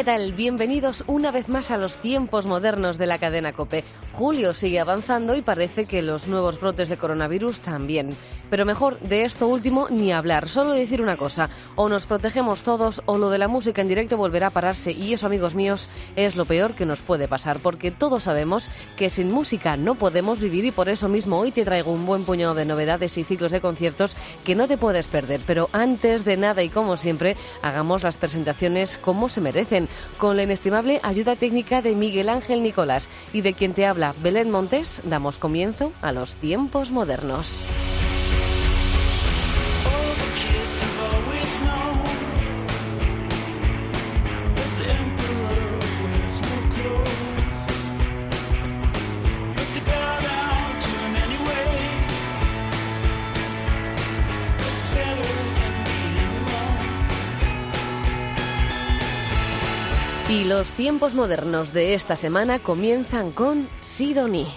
¿Qué tal? Bienvenidos una vez más a los tiempos modernos de la cadena Cope. Julio sigue avanzando y parece que los nuevos brotes de coronavirus también. Pero mejor de esto último ni hablar, solo decir una cosa, o nos protegemos todos o lo de la música en directo volverá a pararse y eso, amigos míos, es lo peor que nos puede pasar, porque todos sabemos que sin música no podemos vivir y por eso mismo hoy te traigo un buen puñado de novedades y ciclos de conciertos que no te puedes perder. Pero antes de nada y como siempre, hagamos las presentaciones como se merecen, con la inestimable ayuda técnica de Miguel Ángel Nicolás y de quien te habla Belén Montes, damos comienzo a los tiempos modernos. Los tiempos modernos de esta semana comienzan con Sidonie.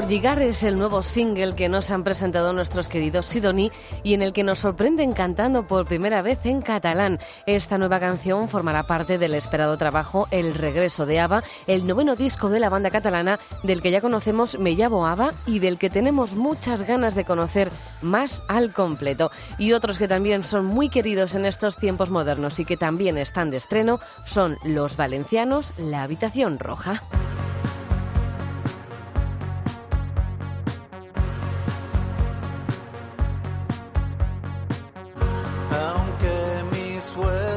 Llegar es el nuevo single que nos han presentado nuestros queridos Sidoni y en el que nos sorprenden cantando por primera vez en catalán. Esta nueva canción formará parte del esperado trabajo El regreso de Ava, el noveno disco de la banda catalana del que ya conocemos Me llamo Ava y del que tenemos muchas ganas de conocer más al completo. Y otros que también son muy queridos en estos tiempos modernos y que también están de estreno son los valencianos La Habitación Roja.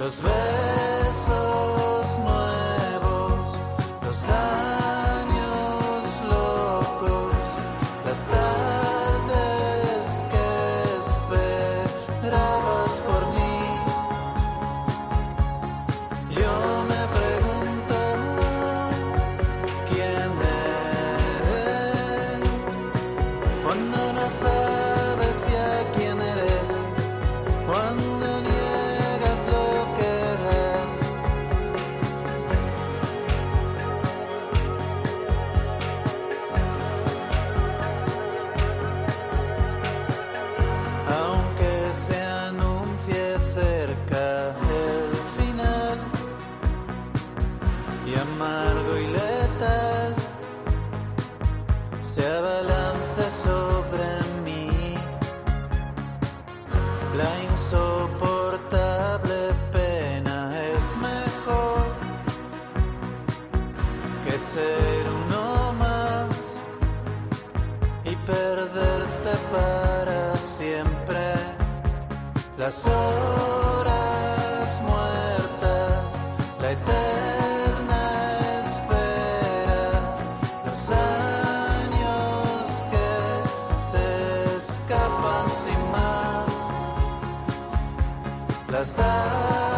Los besos las avalanchas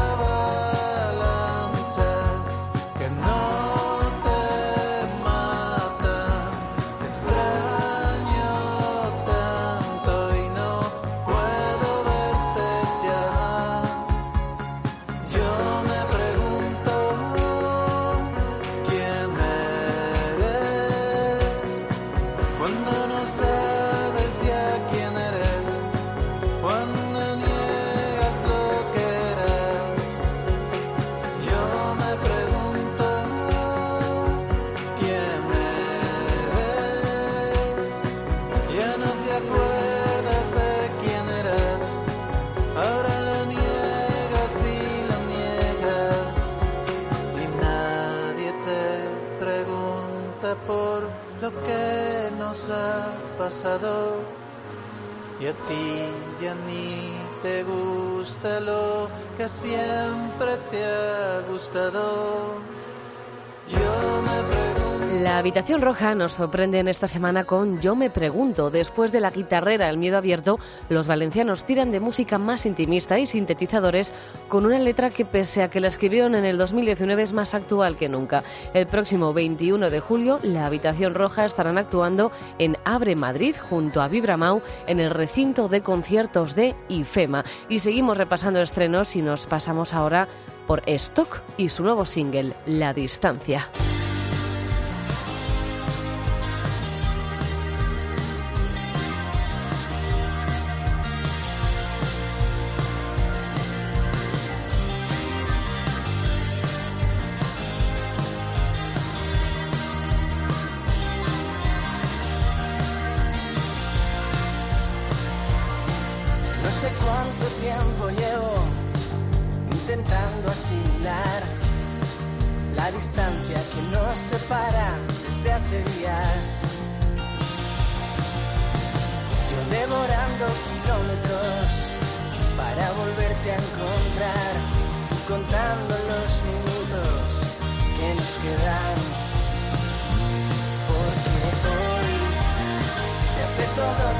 y a ti ya ni te gusta lo que siempre te ha gustado. La habitación roja nos sorprende en esta semana con Yo me pregunto. Después de la guitarrera El miedo abierto, los valencianos tiran de música más intimista y sintetizadores con una letra que pese a que la escribieron en el 2019 es más actual que nunca. El próximo 21 de julio, la habitación roja estarán actuando en Abre Madrid junto a Vibramau en el recinto de conciertos de IFEMA. Y seguimos repasando estrenos y nos pasamos ahora por Stock y su nuevo single, La Distancia.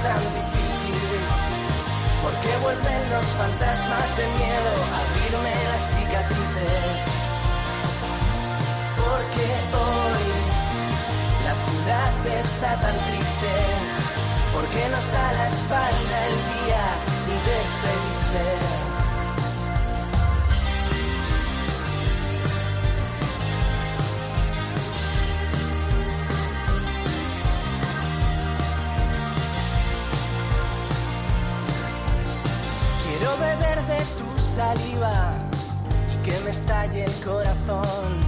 Tan difícil. Porque vuelven los fantasmas del miedo a abrirme las cicatrices. Porque hoy la ciudad está tan triste. Porque nos da la espalda el día sin despedirse. Y que me estalle el corazón.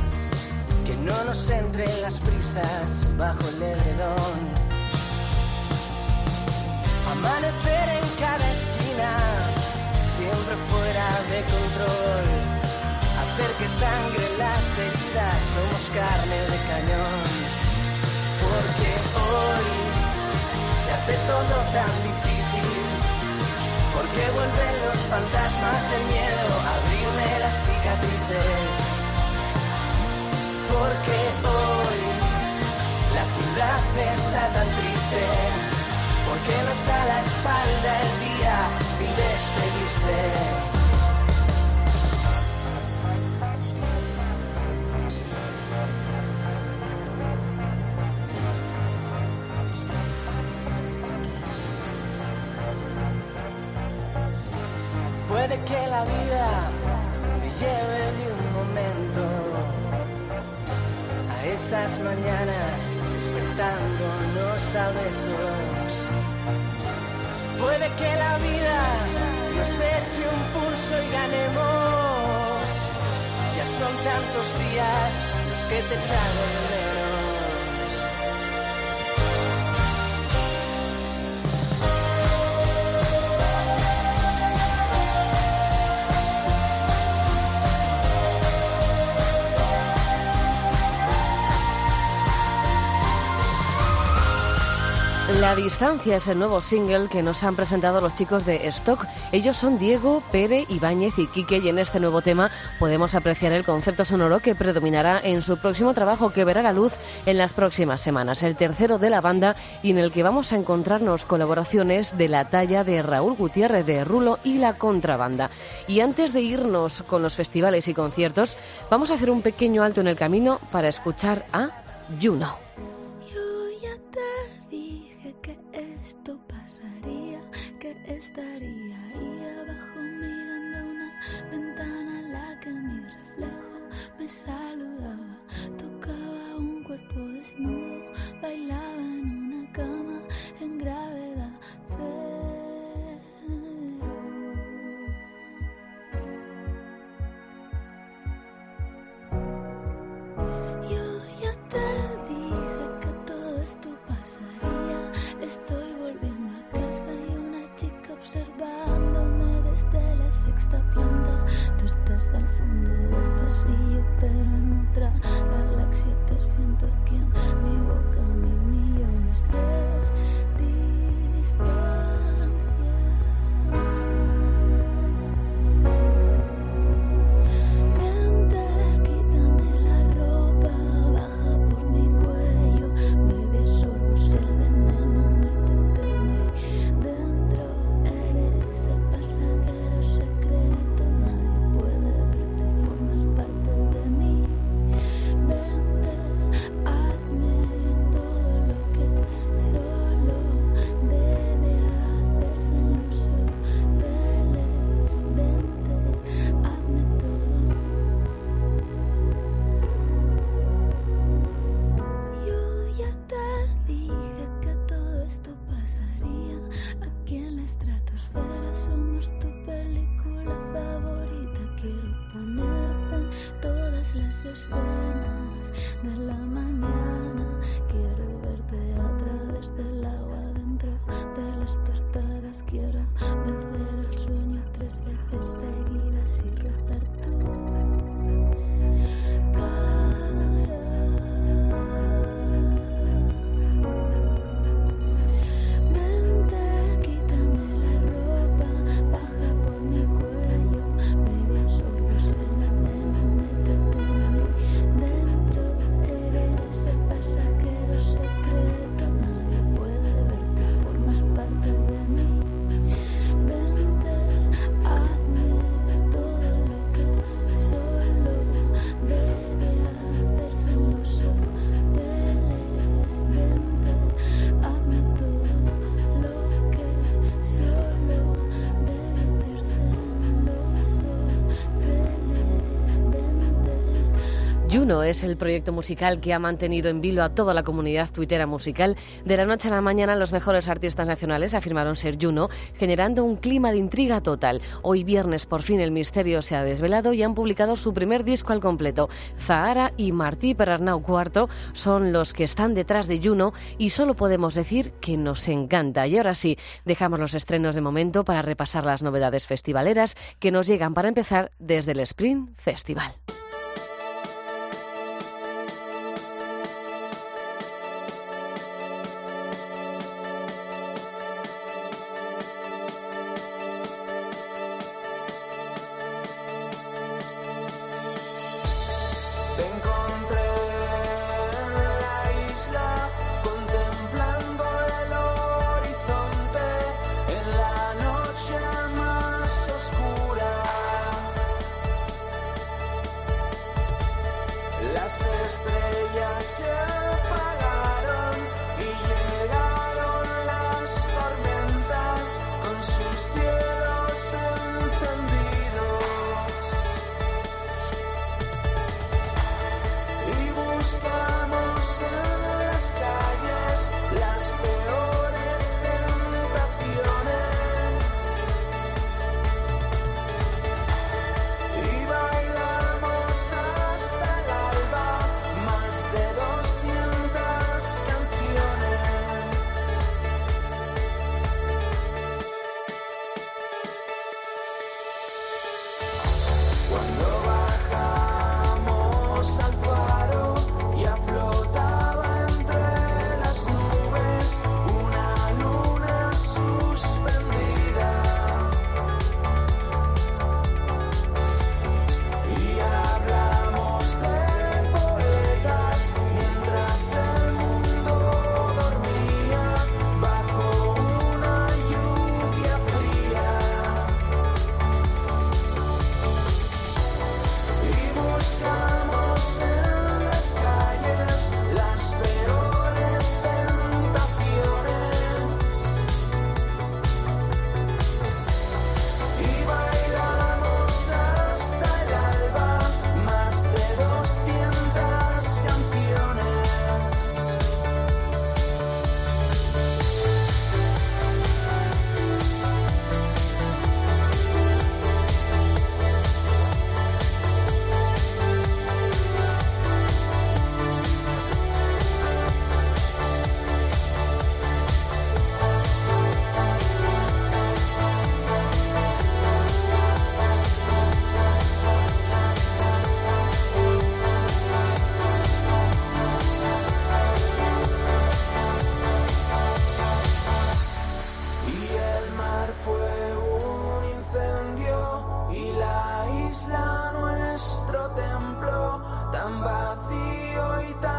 Que no nos entren las prisas bajo el edredón. Amanecer en cada esquina, siempre fuera de control. Hacer que sangre las heridas, somos carne de cañón. Porque hoy se hace todo tan difícil. Porque vuelven los fantasmas del miedo abrirme las cicatrices. Porque hoy la ciudad está tan triste. Porque nos da la espalda el día sin despedirse. Despertándonos a besos. Puede que la vida nos eche un pulso y ganemos. Ya son tantos días los que te echan de Distancia es el nuevo single que nos han presentado los chicos de Stock. Ellos son Diego, Pere, Ibáñez y Quique y en este nuevo tema podemos apreciar el concepto sonoro que predominará en su próximo trabajo que verá la luz en las próximas semanas, el tercero de la banda y en el que vamos a encontrarnos colaboraciones de la talla de Raúl Gutiérrez de Rulo y la contrabanda. Y antes de irnos con los festivales y conciertos, vamos a hacer un pequeño alto en el camino para escuchar a Juno. Saludaba, tocaba un cuerpo desnudo, bailaba Tú estás al fondo del pasillo, pero en otra galaxia te siento aquí en mi boca, Es el proyecto musical que ha mantenido en vilo a toda la comunidad tuitera musical. De la noche a la mañana, los mejores artistas nacionales afirmaron ser Juno, generando un clima de intriga total. Hoy viernes, por fin, el misterio se ha desvelado y han publicado su primer disco al completo. Zahara y Martí Perarnau IV son los que están detrás de Juno y solo podemos decir que nos encanta. Y ahora sí, dejamos los estrenos de momento para repasar las novedades festivaleras que nos llegan para empezar desde el Spring Festival. Las estrellas se apagaron y llegaron las tormentas con sus cielos encendidos. y buscamos en las calles las tan vacío y tan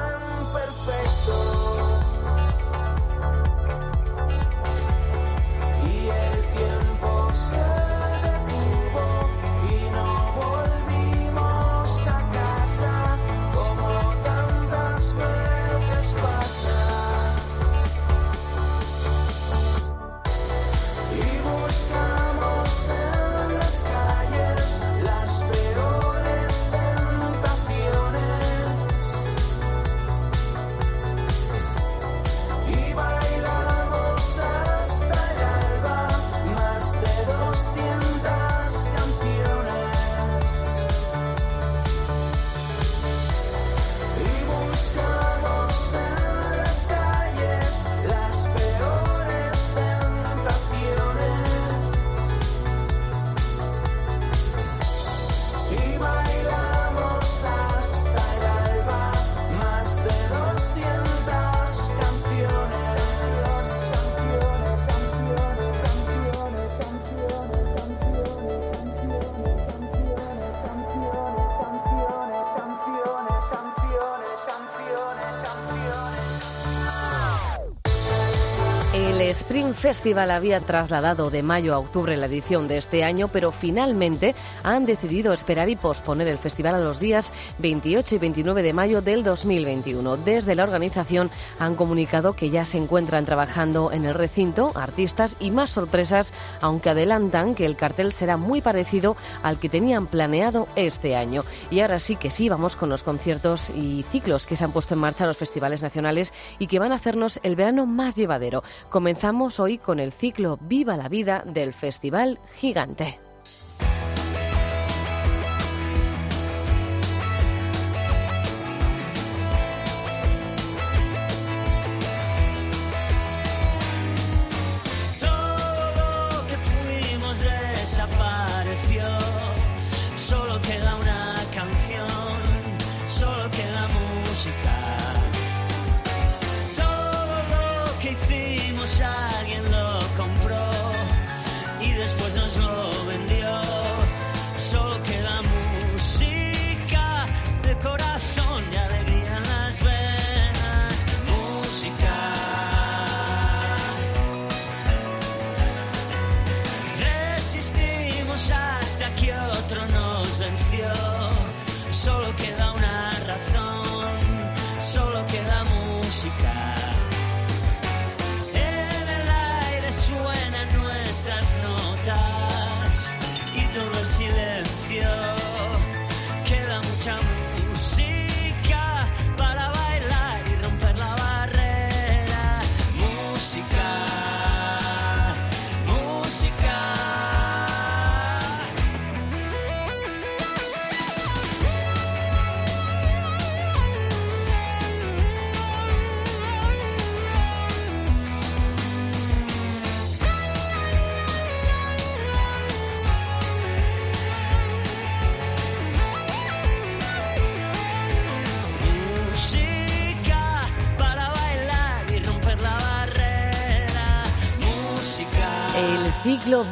Spring Festival había trasladado de mayo a octubre la edición de este año, pero finalmente han decidido esperar y posponer el festival a los días 28 y 29 de mayo del 2021. Desde la organización han comunicado que ya se encuentran trabajando en el recinto artistas y más sorpresas, aunque adelantan que el cartel será muy parecido al que tenían planeado este año. Y ahora sí que sí, vamos con los conciertos y ciclos que se han puesto en marcha los festivales nacionales y que van a hacernos el verano más llevadero. Comenzamos hoy con el ciclo Viva la Vida del Festival Gigante.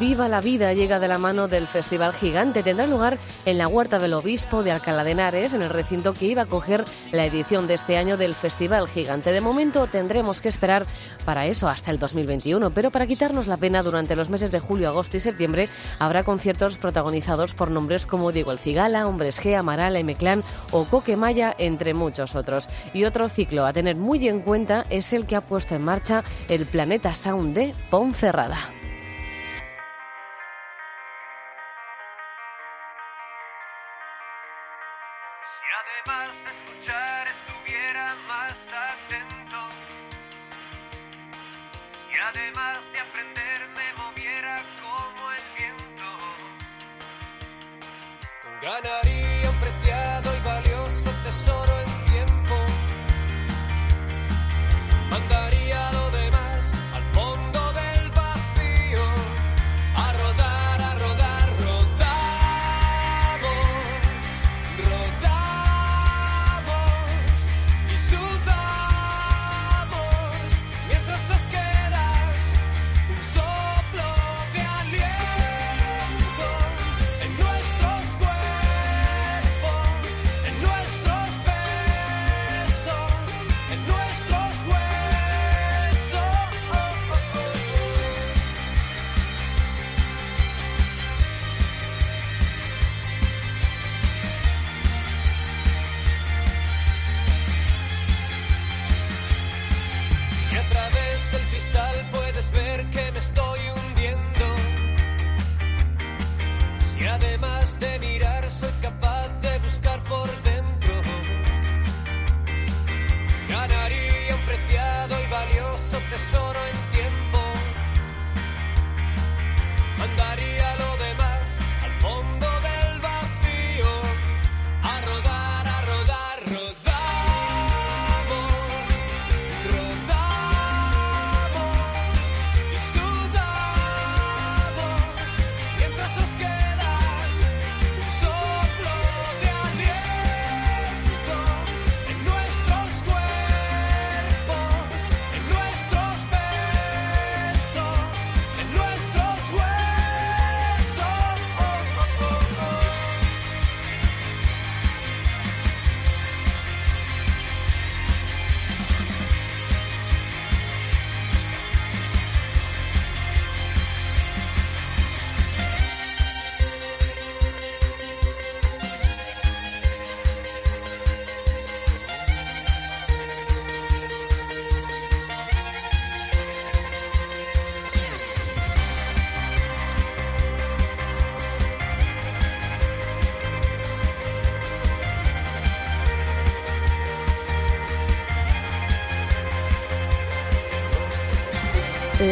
Viva la Vida llega de la mano del Festival Gigante. Tendrá lugar en la Huerta del Obispo de Alcalá de Henares, en el recinto que iba a coger la edición de este año del Festival Gigante. De momento tendremos que esperar para eso hasta el 2021, pero para quitarnos la pena durante los meses de julio, agosto y septiembre habrá conciertos protagonizados por nombres como Diego El Cigala, Hombres G, Amaral, M-Clan o Coquemaya, entre muchos otros. Y otro ciclo a tener muy en cuenta es el que ha puesto en marcha el Planeta Sound de Ponferrada. Canarias.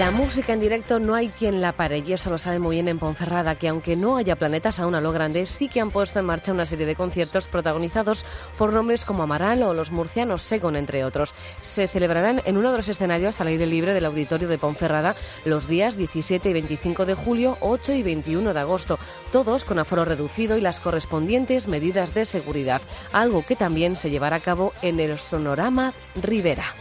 La música en directo no hay quien la pare y eso lo sabe muy bien en Ponferrada, que aunque no haya planetas aún a lo grande, sí que han puesto en marcha una serie de conciertos protagonizados por nombres como Amaral o los murcianos Segon, entre otros. Se celebrarán en uno de los escenarios al aire libre del auditorio de Ponferrada los días 17 y 25 de julio, 8 y 21 de agosto, todos con aforo reducido y las correspondientes medidas de seguridad, algo que también se llevará a cabo en el Sonorama Rivera.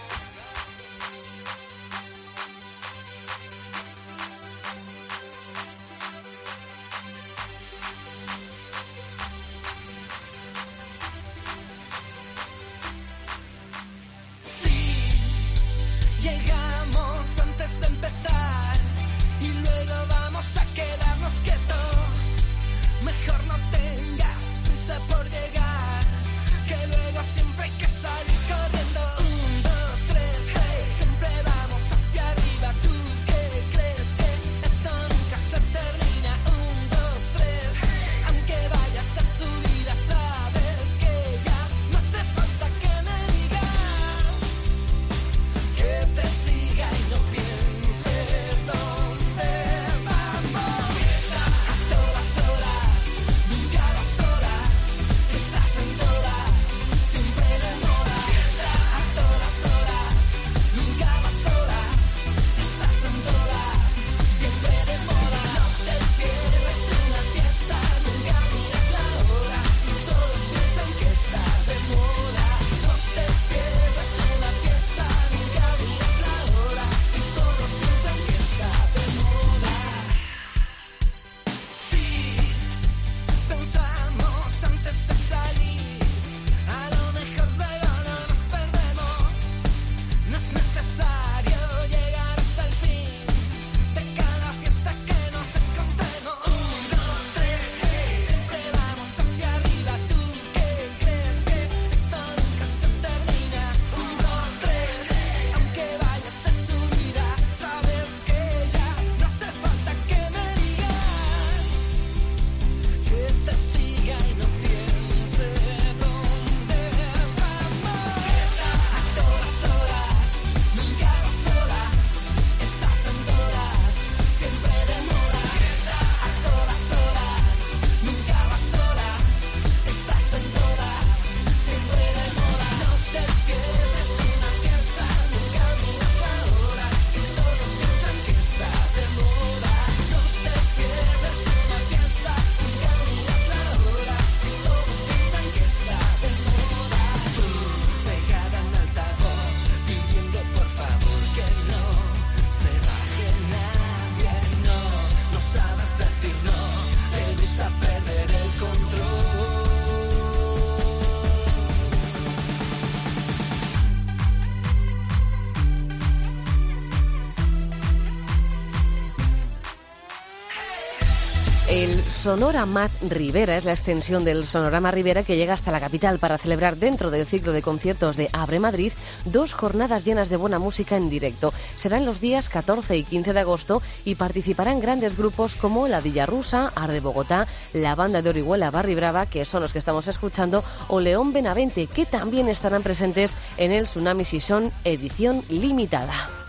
El Sonorama Rivera es la extensión del Sonorama Rivera que llega hasta la capital para celebrar dentro del ciclo de conciertos de Abre Madrid dos jornadas llenas de buena música en directo. Serán los días 14 y 15 de agosto y participarán grandes grupos como La Villa Rusa, Arde Bogotá, la banda de Orihuela Barri Brava, que son los que estamos escuchando, o León Benavente, que también estarán presentes en el Tsunami Season edición limitada.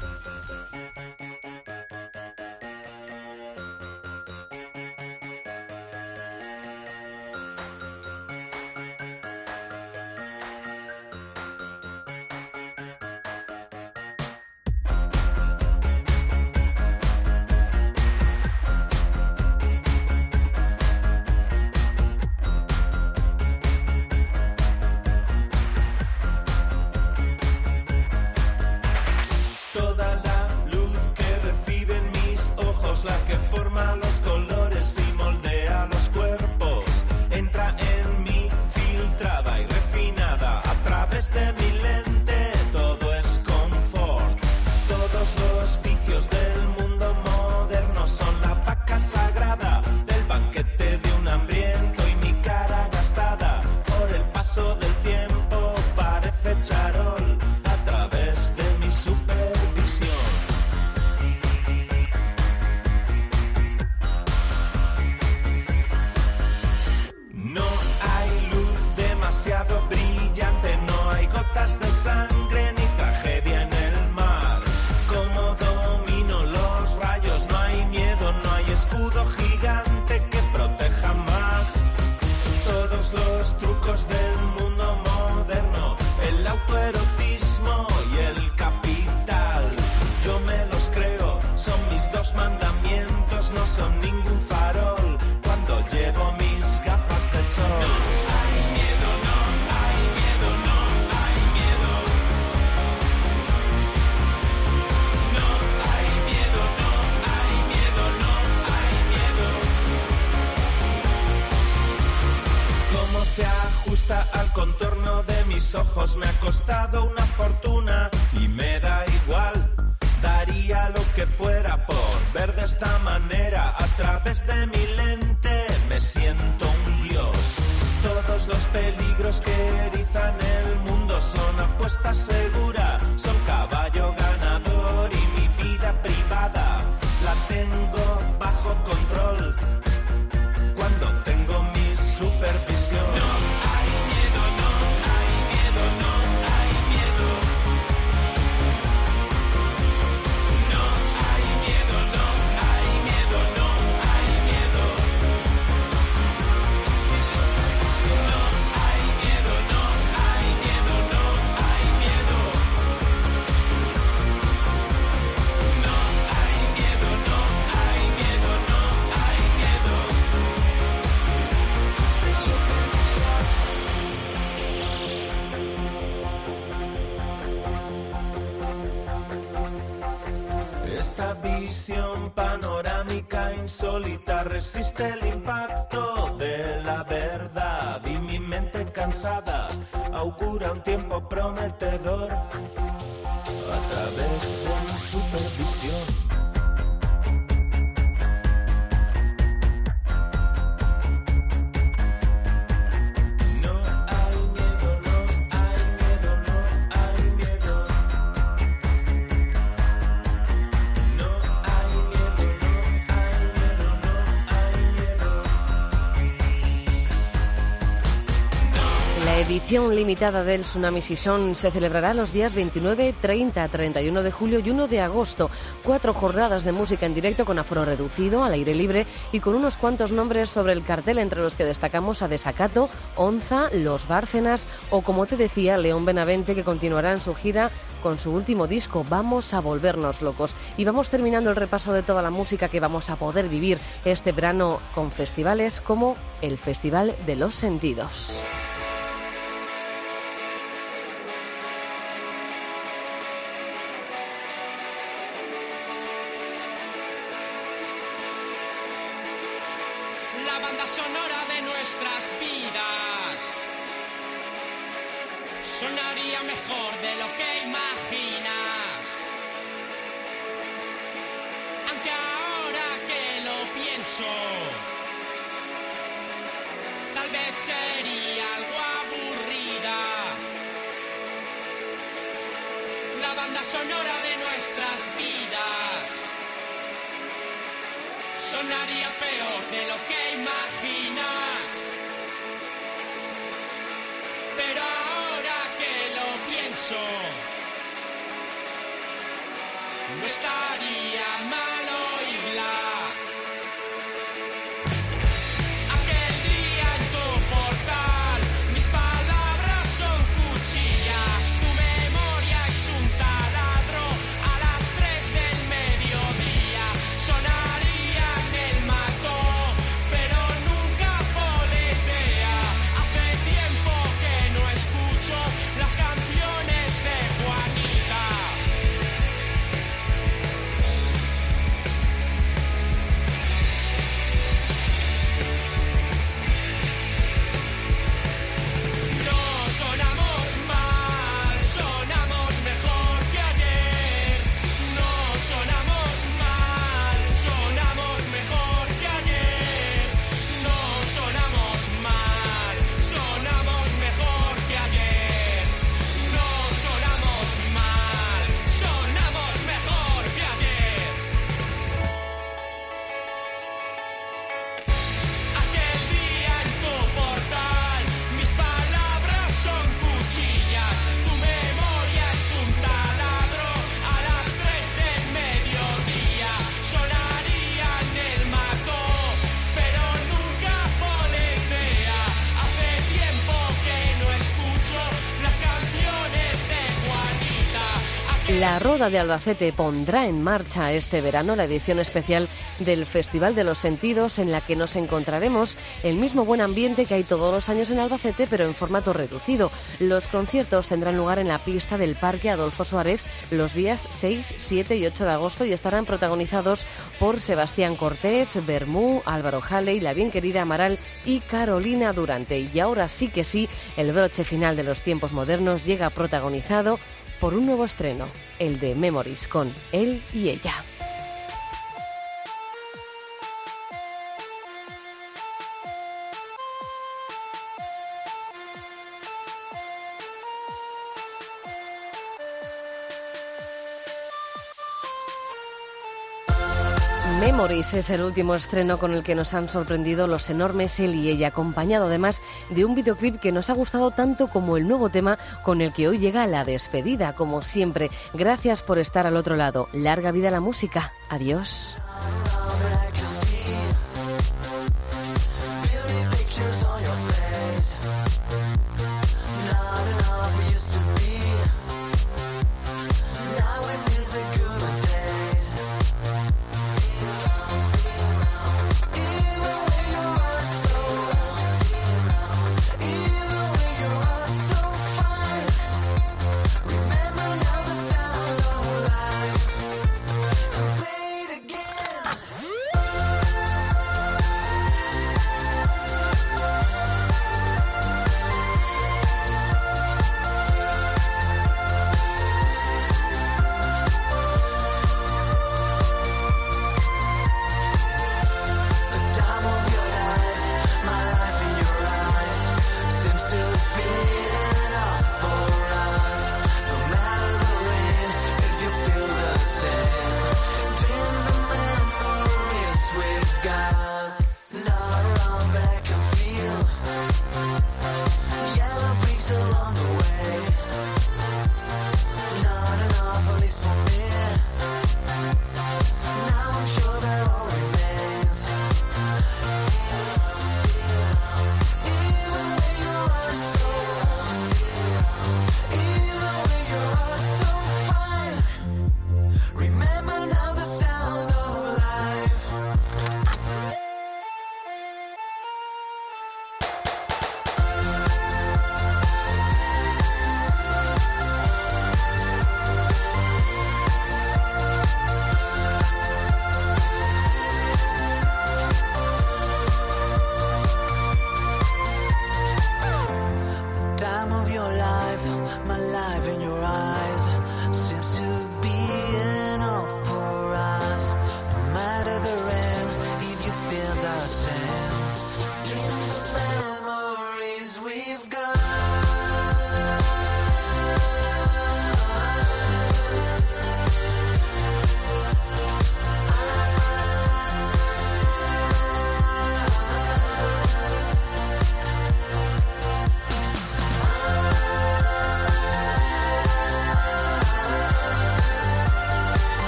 Contorno de mis ojos me ha costado una fortuna y me da igual. Daría lo que fuera por ver de esta manera a través de mi lente. Me siento un dios. Todos los peligros que erizan el mundo son apuesta segura, son caballo insólita resiste el impacto de la verdad y mi mente cansada augura un tiempo prometedor a través de mi supervisión. Edición limitada del Tsunami Season se celebrará los días 29, 30, 31 de julio y 1 de agosto. Cuatro jornadas de música en directo con aforo reducido, al aire libre y con unos cuantos nombres sobre el cartel, entre los que destacamos a Desacato, Onza, Los Bárcenas o, como te decía, León Benavente, que continuará en su gira con su último disco, Vamos a volvernos locos. Y vamos terminando el repaso de toda la música que vamos a poder vivir este verano con festivales como el Festival de los Sentidos. Banda sonora de nuestras vidas sonaría mejor de lo que imaginas. Aunque ahora que lo pienso, tal vez sería algo aburrida. La banda sonora de nuestras vidas sonaría peor de lo que La Roda de Albacete pondrá en marcha este verano la edición especial del Festival de los Sentidos en la que nos encontraremos el mismo buen ambiente que hay todos los años en Albacete pero en formato reducido. Los conciertos tendrán lugar en la pista del Parque Adolfo Suárez los días 6, 7 y 8 de agosto y estarán protagonizados por Sebastián Cortés, Bermú, Álvaro Halley, la bien querida Amaral y Carolina Durante. Y ahora sí que sí, el broche final de los tiempos modernos llega protagonizado por un nuevo estreno, el de Memories con él y ella. Es el último estreno con el que nos han sorprendido los enormes él y ella, acompañado además de un videoclip que nos ha gustado tanto como el nuevo tema con el que hoy llega la despedida. Como siempre, gracias por estar al otro lado. Larga vida la música. Adiós.